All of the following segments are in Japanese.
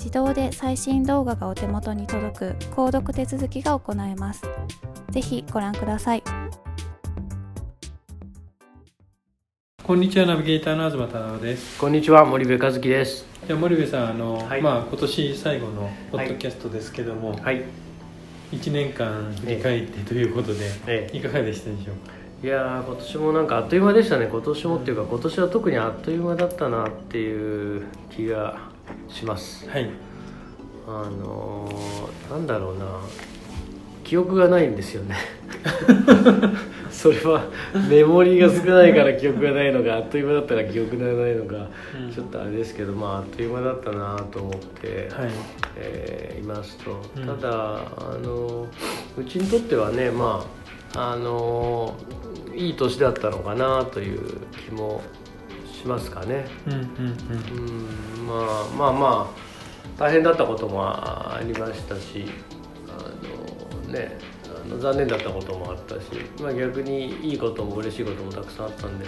自動で最新動画がお手元に届く購読手続きが行えます。ぜひご覧ください。こんにちはナビゲーターの東忠夫です。こんにちは森部和樹です。じゃ森部さんあの、はい、まあ今年最後のポッドキャストですけども、はい、1年間振り返ってということで、ええ、いかがでしたでしょうか？いや今年もなんかあっという間でしたね今年もっていうか今年は特にあっという間だったなっていう気がします。はい。あのー、なんだろうな。記憶がないんですよね。それはメモリーが少ないから記憶がないのかあっという間だったら記憶がないのか、うん、ちょっとあれですけどまああっという間だったなと思って、はい。えー、いますと、うん、ただあのうちにとってはねまああのいい年だったのかなという気もしますかね。うんうん。うん、まあまあまあ大変だったこともありましたしあのねあの残念だったこともあったし、まあ、逆にいいことも嬉しいこともたくさんあったんで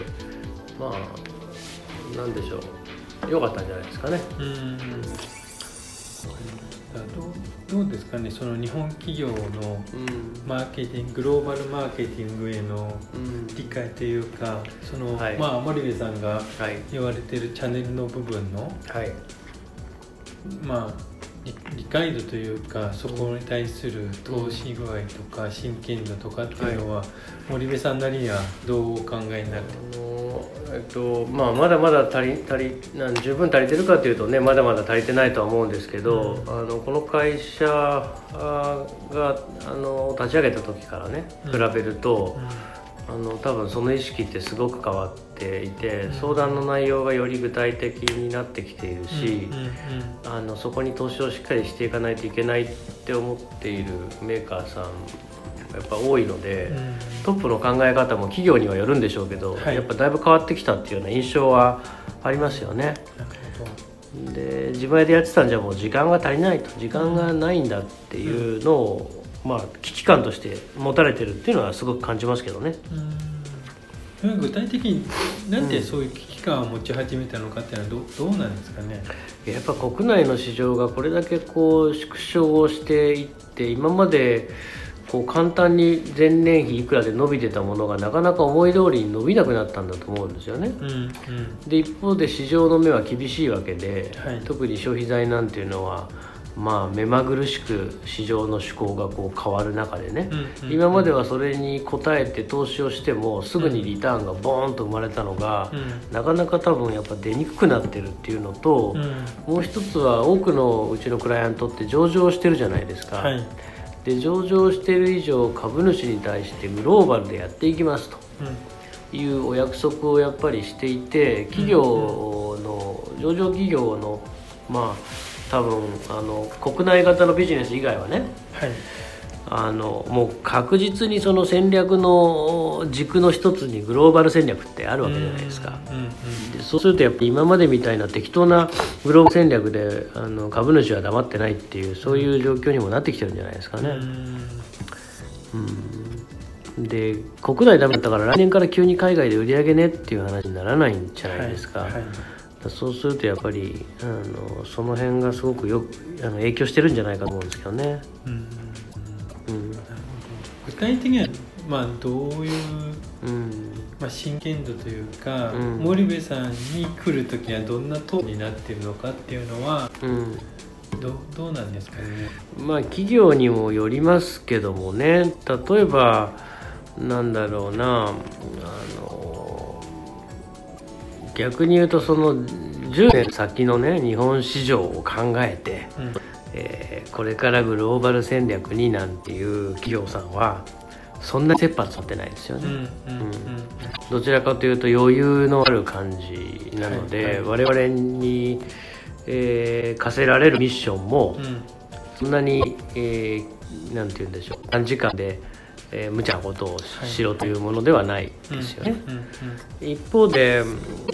まあなんでしょう良かったんじゃないですかね。うんどうですかねその日本企業のマーケティング、グローバルマーケティングへの理解というか、その、はい、まあ森部さんが言われてるチャンネルの部分の、はい、まあ理解度というかそこに対する投資具合とか真剣度とかっていうのは、はい、森部さんなりにはどうお考えになるえっとまあ、まだまだ足り足りなん十分足りてるかというとねまだまだ足りてないとは思うんですけど、うん、あのこの会社があの立ち上げた時からね比べると。うんうんあの多分その意識ってすごく変わっていて、相談の内容がより具体的になってきているし、あのそこに投資をしっかりしていかないといけないって思っているメーカーさんやっぱ多いので、うん、トップの考え方も企業にはよるんでしょうけど、はい、やっぱだいぶ変わってきたっていうような印象はありますよね。で自前でやってたんじゃもう時間が足りないと時間がないんだっていうのを、まあ、危機感として持たれてるっていうのはすごく感じますけどね。具体的になんでそういう危機感を持ち始めたのかっていうのはど,、うどうなんですかね。やっぱ国内の市場がこれだけこう縮小をしていって今までこう簡単に前年比いくらで伸びてたものがなかなか思い通りに伸びなくなったんだと思うんですよね。うんうん、で一方で市場の目は厳しいわけで、はい、特に消費財なんていうのはまあ、目まぐるしく市場の趣向がこう変わる中でね、うんうん、今まではそれに応えて投資をしてもすぐにリターンがボーンと生まれたのが、うん、なかなか多分やっぱ出にくくなってるっていうのと、うん、もう一つは多くのうちのクライアントって上場してるじゃないですか。はい。で上場している以上株主に対してグローバルでやっていきますと。いうお約束をやっぱりしていて企業の上場企業のまあ多分あの国内型のビジネス以外はね、はい。あのもう確実にその戦略の軸の一つにグローバル戦略ってあるわけじゃないですか、でそうするとやっぱり今までみたいな適当なグローバル戦略であの株主は黙ってないっていうそういう状況にもなってきてるんじゃないですかね。うん。で国内ダメだったから来年から急に海外で売り上げねっていう話にならないんじゃないですか。はいはいそうするとやっぱりあのその辺がすごくよくあの影響してるんじゃないかと思うんですけどね。うん具体的にはまあどういう、うん。まあ、真剣度というか、うん、森部さんに来る時はどんなトーンになってるのかっていうのは、うん、どどうなんですかね？まあ企業にもよりますけどもね。例えばなんだろうな。あの逆に言うとその10年先のね日本市場を考えて、うん。えー、これからグローバル戦略になんていう企業さんはそんな切羽詰ってないですよね、うん、うん、どちらかというと余裕のある感じなので、はいはい、我々に、えー、課せられるミッションも、そんなに、えー、なんて言うんでしょう。短時間で、えー、無茶なことをしろというものではないですよね。一方で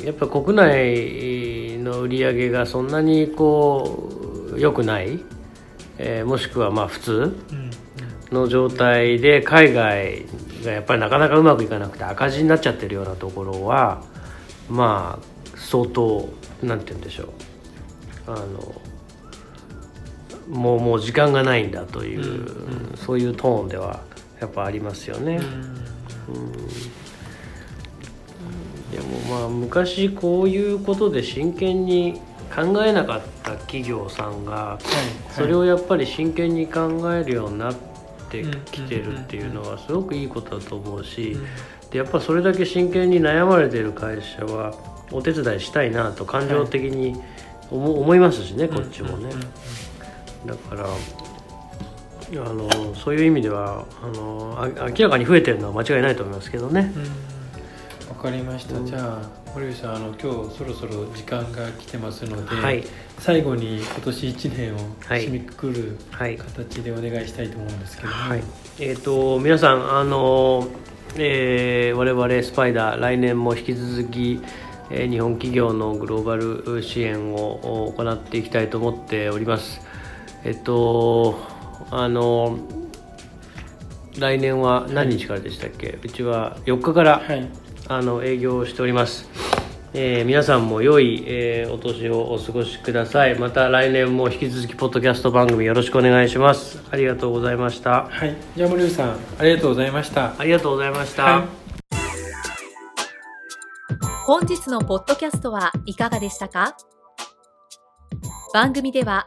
やっぱ国内の売り上げがそんなにこう良くない、えー、もしくはまあ普通の状態で海外がやっぱりなかなかうまくいかなくて赤字になっちゃってるようなところはまあ相当なんて言うんでしょう。あのもうもう時間がないんだという、うん。うん、そういうトーンではやっぱありますよね。うん、でもまあ昔こういうことで真剣に考えなかった企業さんがそれをやっぱり真剣に考えるようになってきてるっていうのはすごくいいことだと思うしでやっぱそれだけ真剣に悩まれてる会社はお手伝いしたいなと感情的に思い。ますしねこっちもね。だからあのそういう意味ではあの明らかに増えてるのは間違いないと思いますけどね。わかりました、うん、じゃあ堀内さんあの今日そろそろ時間が来てますので、はい、最後に今年1年を締めくくる形でお願いしたいと思うんですけども、はい、えーと、皆さんあの、えー、我々スパイダー来年も引き続きえ日本企業のグローバル支援を行っていきたいと思っております。えっとあの来年は何日からでしたっけ、はい、うちは4日から、はいあの営業しております。えー、皆さんも良い、えー、お年をお過ごしください。また来年も引き続きポッドキャスト番組よろしくお願いします。ありがとうございました。はい、じゃあ森さんありがとうございました。ありがとうございました。はい、本日のポッドキャストはいかがでしたか？番組では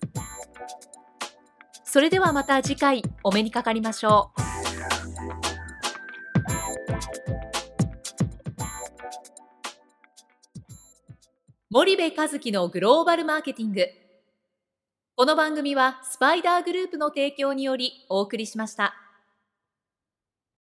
それではまた次回お目にかかりましょう。森部和樹のグローバルマーケティング。この番組はスパイダーグループの提供によりお送りしました。